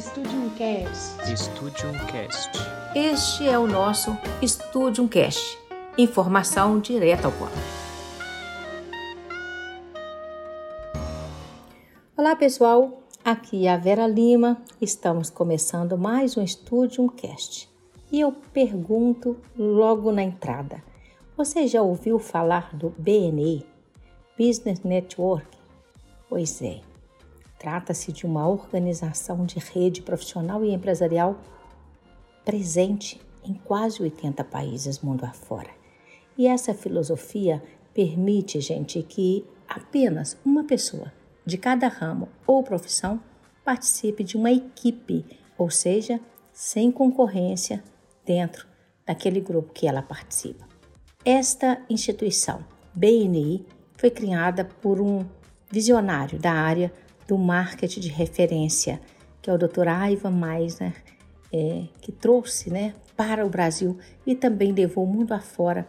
Studium Cast. Studium Cast. Este é o nosso Studium Cast. Informação direta ao ponto. Olá, pessoal. Aqui é a Vera Lima. Estamos começando mais um Studium Cast. E eu pergunto logo na entrada: você já ouviu falar do BNE, Business Network? Pois é. Trata-se de uma organização de rede profissional e empresarial presente em quase 80 países mundo afora. E essa filosofia permite, gente, que apenas uma pessoa de cada ramo ou profissão participe de uma equipe, ou seja, sem concorrência dentro daquele grupo que ela participa. Esta instituição, BNI, foi criada por um visionário da área do marketing de referência, que é o Dr. Ivan Meisner, é, que trouxe né, para o Brasil e também levou o mundo afora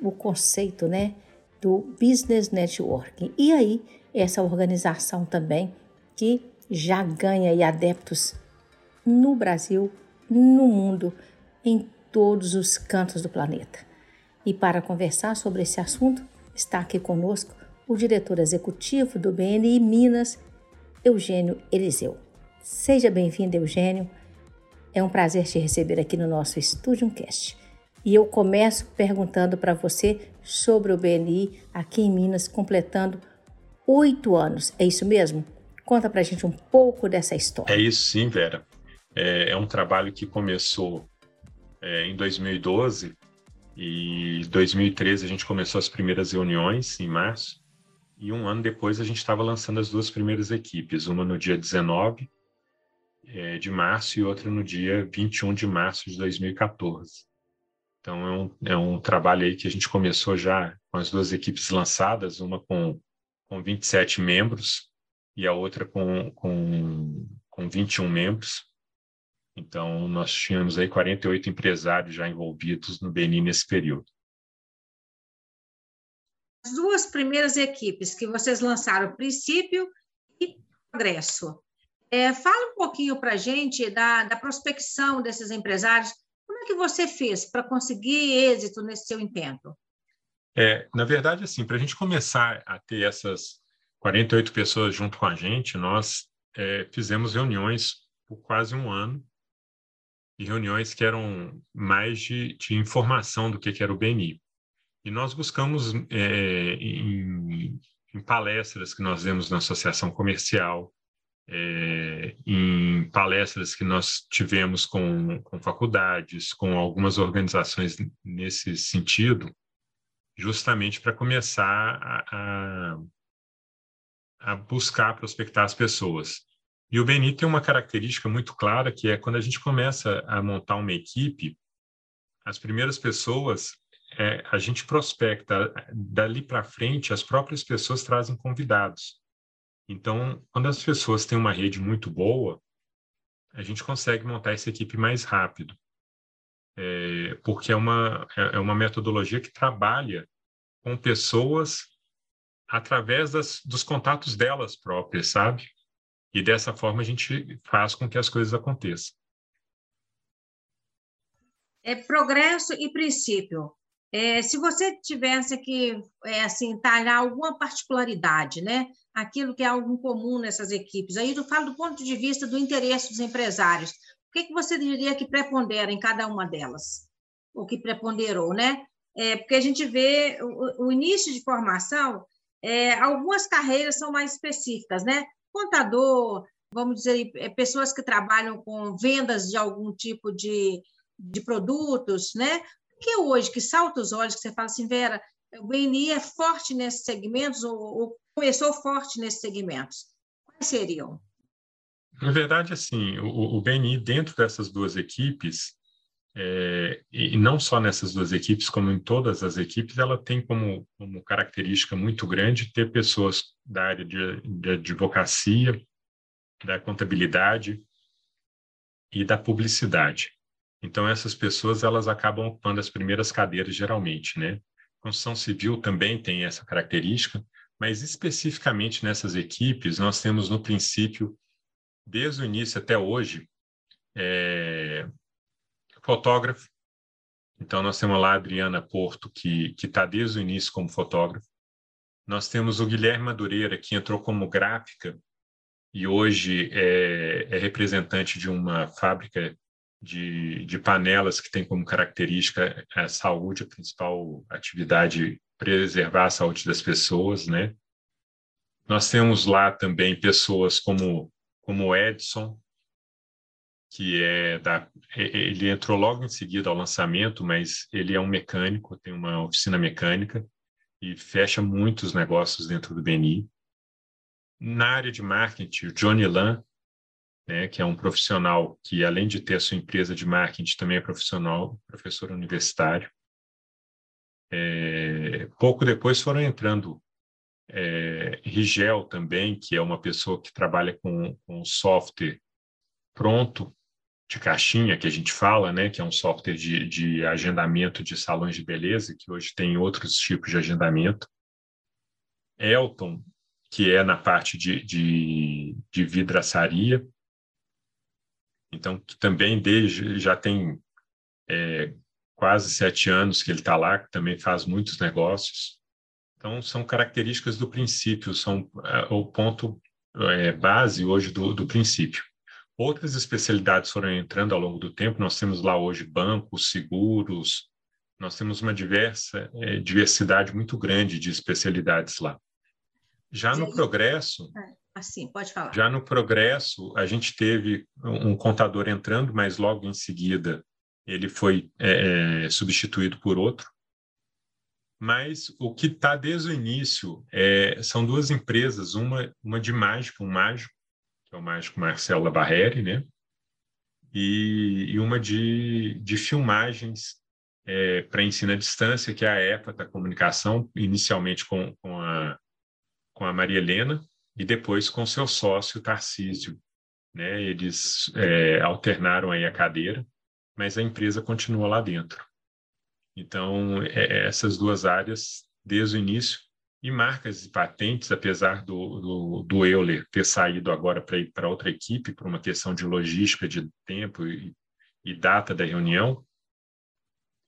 o conceito né, do Business Networking. E aí, essa organização também que já ganha adeptos no Brasil, no mundo, em todos os cantos do planeta. E para conversar sobre esse assunto, está aqui conosco o diretor executivo do BNI Minas, Eugênio Eliseu. Seja bem-vindo, Eugênio. É um prazer te receber aqui no nosso Studio Cast. E eu começo perguntando para você sobre o BNI aqui em Minas, completando oito anos. É isso mesmo? Conta para a gente um pouco dessa história. É isso sim, Vera. É, é um trabalho que começou é, em 2012 e 2013 a gente começou as primeiras reuniões em março e um ano depois a gente estava lançando as duas primeiras equipes, uma no dia 19 é, de março e outra no dia 21 de março de 2014. Então é um, é um trabalho aí que a gente começou já com as duas equipes lançadas, uma com, com 27 membros e a outra com, com, com 21 membros. Então, nós tínhamos aí 48 empresários já envolvidos no Benin nesse período duas primeiras equipes que vocês lançaram, Princípio e Progresso. É, fala um pouquinho para a gente da, da prospecção desses empresários. Como é que você fez para conseguir êxito nesse seu intento? É, na verdade, assim, para a gente começar a ter essas 48 pessoas junto com a gente, nós é, fizemos reuniões por quase um ano, e reuniões que eram mais de, de informação do que, que era o BNI. E nós buscamos é, em, em, palestras que nós demos na associação comercial, é, em palestras que nós tivemos com, com faculdades, com algumas organizações nesse sentido, justamente para começar a, a, a, buscar prospectar as pessoas. E o Beni tem uma característica muito clara, que é quando a gente começa a montar uma equipe, as primeiras pessoas é, a gente prospecta dali para frente, as próprias pessoas trazem convidados. Então, quando as pessoas têm uma rede muito boa, a gente consegue montar essa equipe mais rápido, é, porque é uma, é, é uma metodologia que trabalha com pessoas através das, dos contatos delas próprias, sabe? E dessa forma a gente faz com que as coisas aconteçam. É progresso e princípio. É, se você tivesse que é, assim talhar alguma particularidade, né, aquilo que é algo comum nessas equipes, aí eu falo do ponto de vista do interesse dos empresários. O que, que você diria que prepondera em cada uma delas? O que preponderou, né? É, porque a gente vê o, o início de formação, é, algumas carreiras são mais específicas, né? Contador, vamos dizer, é, pessoas que trabalham com vendas de algum tipo de, de produtos, né? Que hoje, que salta os olhos, que você fala assim, Vera, o BNI é forte nesses segmentos ou, ou começou forte nesses segmentos? Quais seriam? Na verdade, assim, o, o BNI dentro dessas duas equipes, é, e não só nessas duas equipes, como em todas as equipes, ela tem como, como característica muito grande ter pessoas da área de, de advocacia, da contabilidade e da publicidade. Então, essas pessoas elas acabam ocupando as primeiras cadeiras, geralmente. Né? Construção civil também tem essa característica, mas especificamente nessas equipes, nós temos, no princípio, desde o início até hoje, é fotógrafo. Então, nós temos lá a Adriana Porto, que está desde o início como fotógrafo. Nós temos o Guilherme Madureira, que entrou como gráfica e hoje é, é representante de uma fábrica de, de, panelas que tem como característica a saúde, a principal atividade, preservar a saúde das pessoas, né? Nós temos lá também pessoas como como Edson, que é da ele entrou logo em seguida ao lançamento, mas ele é um mecânico, tem uma oficina mecânica e fecha muitos negócios dentro do BNI. Na área de marketing, o Johnny Lan, né, que é um profissional que, além de ter a sua empresa de marketing, também é profissional, professor universitário. É, pouco depois foram entrando é, Rigel também, que é uma pessoa que trabalha com, com software pronto, de caixinha, que a gente fala, né, que é um software de, de agendamento de salões de beleza, que hoje tem outros tipos de agendamento. Elton, que é na parte de, de, de vidraçaria, então, que também desde, já tem é, quase sete anos que ele está lá, que também faz muitos negócios. Então, são características do princípio, são é, o ponto é, base hoje do, do princípio. Outras especialidades foram entrando ao longo do tempo, nós temos lá hoje bancos, seguros, nós temos uma diversa, é, diversidade muito grande de especialidades lá. Já no progresso, é. Assim, pode falar. Já no progresso, a gente teve um contador entrando, mas logo em seguida ele foi é, é substituído por outro. Mas o que está desde o início é, são duas empresas, uma, uma de mágica, um mágico, que é o mágico Marcelo Barreri, né? E, e uma de, de filmagens é, para ensino à distância, que é a EPA da comunicação, inicialmente com, com, a, com a Maria Helena, e depois com seu sócio Tarcísio. Né? Eles é, alternaram aí a cadeira, mas a empresa continua lá dentro. Então, é, é, essas duas áreas, desde o início, e marcas e patentes, apesar do, do, do Euler ter saído agora para ir para outra equipe, por uma questão de logística, de tempo e, e data da reunião,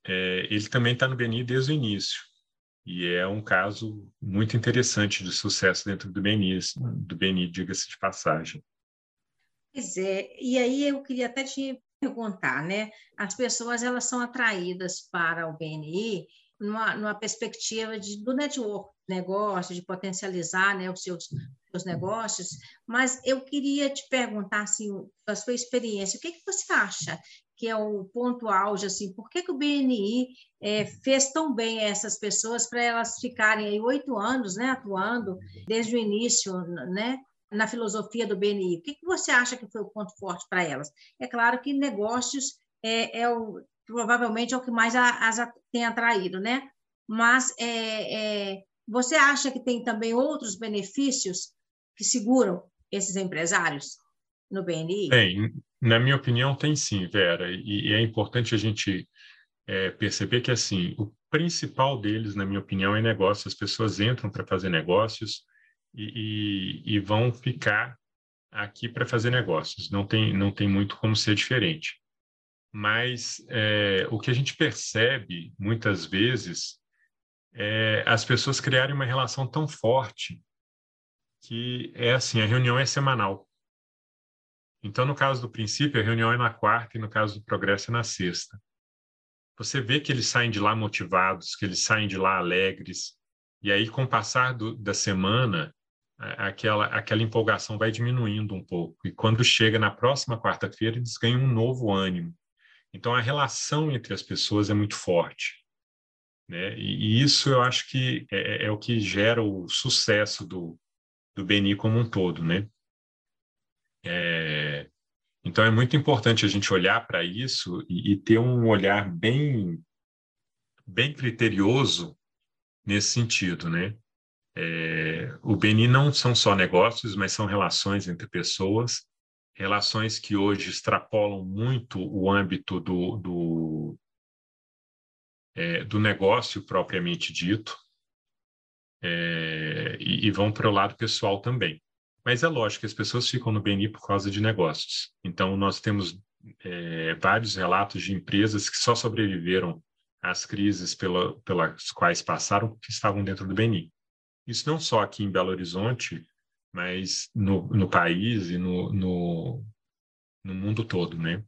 é, ele também está no Beni desde o início. E é um caso muito interessante de sucesso dentro do BNI, do BNI diga-se de passagem. Pois é, e aí eu queria até te perguntar, né? As pessoas elas são atraídas para o BNI numa, numa perspectiva de, do network, negócio, de potencializar né, os seus, seus negócios, mas eu queria te perguntar, assim, a sua experiência, o que, que você acha que é o ponto auge, assim, por que, que o BNI é, fez tão bem essas pessoas para elas ficarem aí oito anos, né, atuando desde o início, né, na filosofia do BNI? O que, que você acha que foi o ponto forte para elas? É claro que negócios é, é o, provavelmente é o que mais as tem atraído, né? Mas é, é, você acha que tem também outros benefícios que seguram esses empresários no BNI? Tem, na minha opinião, tem sim, Vera, e, e é importante a gente é, perceber que assim o principal deles, na minha opinião, é negócio. As pessoas entram para fazer negócios e, e, e, vão ficar aqui para fazer negócios. Não tem, não tem muito como ser diferente. Mas é, o que a gente percebe muitas vezes é as pessoas criarem uma relação tão forte que é assim, a reunião é semanal. Então, no caso do princípio, a reunião é na quarta e no caso do progresso é na sexta. Você vê que eles saem de lá motivados, que eles saem de lá alegres, e aí, com o passar do, da semana, aquela, aquela empolgação vai diminuindo um pouco. E quando chega na próxima quarta-feira, eles ganham um novo ânimo. Então, a relação entre as pessoas é muito forte. Né? E, e isso eu acho que é, é, o que gera o sucesso do, do Beni como um todo. Né? É, então é muito importante a gente olhar para isso e, e, ter um olhar bem, bem criterioso nesse sentido, né? É, o Beni não são só negócios, mas são relações entre pessoas, relações que hoje extrapolam muito o âmbito do, do, é, do negócio propriamente dito é, e, e vão para o lado pessoal também. Mas é lógico que as pessoas ficam no BNI por causa de negócios. Então, nós temos é, vários relatos de empresas que só sobreviveram às crises pela, pelas quais passaram porque estavam dentro do BNI. Isso não só aqui em Belo Horizonte, mas no, no país e no, no, no mundo todo, né?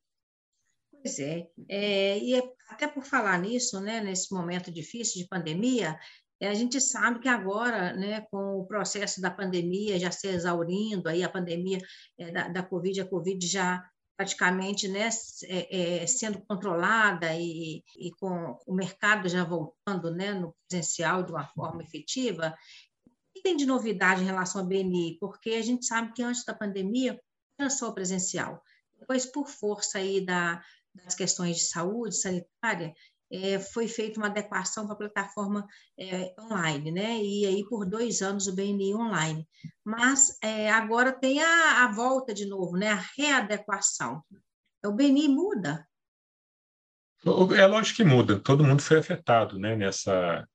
Pois é. é, e é, até por falar nisso, né, nesse momento difícil de pandemia, a gente sabe que agora, né, com o processo da pandemia já se exaurindo, aí a pandemia é, da, da Covid, a Covid já praticamente né, é, é, sendo controlada e, e, com o mercado já voltando né, no presencial de uma forma efetiva, o que tem de novidade em relação ao BNI? Porque a gente sabe que antes da pandemia era só presencial. Depois, por força aí da, das questões de saúde sanitária, é, foi feita uma adequação para a plataforma é, online, né? E aí por dois anos o BNI online. Mas é, agora tem a, a, volta de novo, né? A readequação. O BNI muda. É lógico que muda. Todo mundo foi afetado, né? Nessa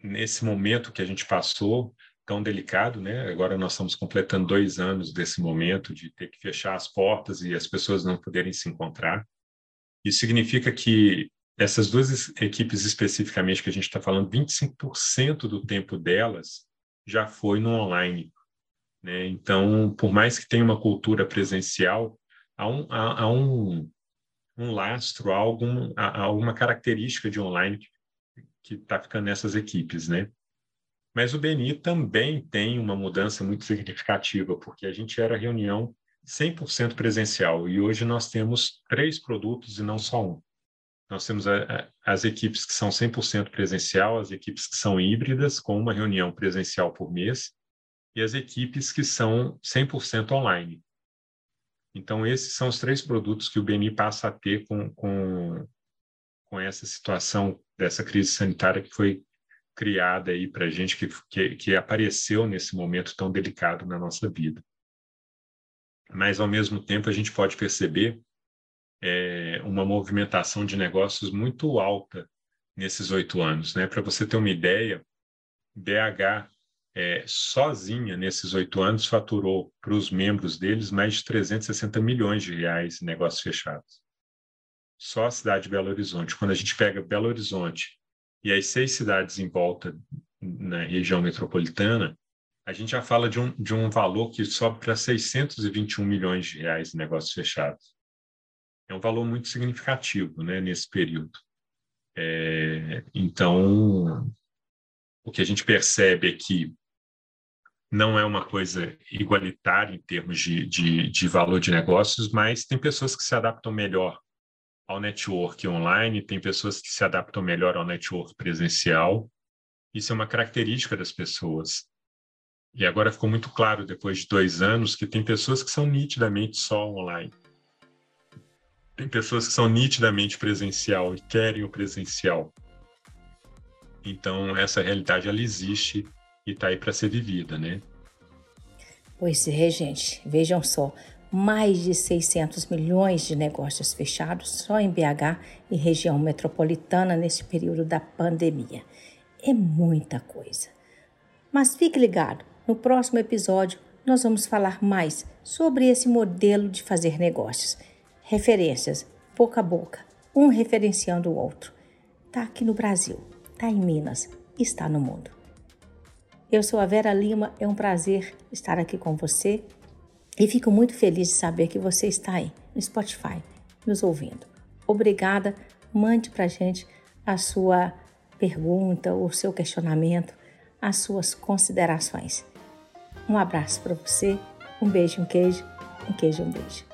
nesse momento que a gente passou tão delicado, né? Agora nós estamos completando dois anos desse momento de ter que fechar as portas e as pessoas não poderem se encontrar. Isso significa que essas duas equipes especificamente que a gente está falando, 25% do tempo delas já foi no online. Né? Então, por mais que tenha uma cultura presencial, há um, há, há um, um lastro, há, algum, há alguma característica de online que está ficando nessas equipes. Né? Mas o BNI também tem uma mudança muito significativa, porque a gente era reunião 100% presencial e hoje nós temos três produtos e não só um. Nós temos a, a, as equipes que são 100% presencial, as equipes que são híbridas, com uma reunião presencial por mês, e as equipes que são 100% online. Então, esses são os três produtos que o BNI passa a ter com, com, com essa situação dessa crise sanitária que foi criada aí para a gente, que, que, que apareceu nesse momento tão delicado na nossa vida. Mas, ao mesmo tempo, a gente pode perceber é, uma movimentação de negócios muito alta nesses oito anos. Né? Para você ter uma ideia, BH é, sozinha nesses oito anos faturou para os membros deles mais de 360 milhões de reais em negócios fechados. Só a cidade de Belo Horizonte. Quando a gente pega Belo Horizonte e as seis cidades em volta na região metropolitana, a gente já fala de um, de um valor que sobe para 621 milhões de reais em negócios fechados é um valor muito significativo né, nesse período. É, então, o que a gente percebe é que não é uma coisa igualitária em termos de, de, de valor de negócios, mas tem pessoas que se adaptam melhor ao network online, tem pessoas que se adaptam melhor ao network presencial. Isso é uma característica das pessoas. E agora ficou muito claro, depois de dois anos, que tem pessoas que são nitidamente só online. Tem pessoas que são nitidamente presencial e querem o presencial. Então, essa realidade, ela existe e está aí para ser vivida, né? Pois é, gente. Vejam só. Mais de 600 milhões de negócios fechados só em BH e região metropolitana nesse período da pandemia. É muita coisa. Mas fique ligado, no próximo episódio nós vamos falar mais sobre esse modelo de fazer negócios referências, boca a boca, um referenciando o outro. Está aqui no Brasil, está em Minas, está no mundo. Eu sou a Vera Lima, é um prazer estar aqui com você e fico muito feliz de saber que você está aí no Spotify, nos ouvindo. Obrigada, mande para gente a sua pergunta, o seu questionamento, as suas considerações. Um abraço para você, um beijo, um queijo, um queijo, um beijo.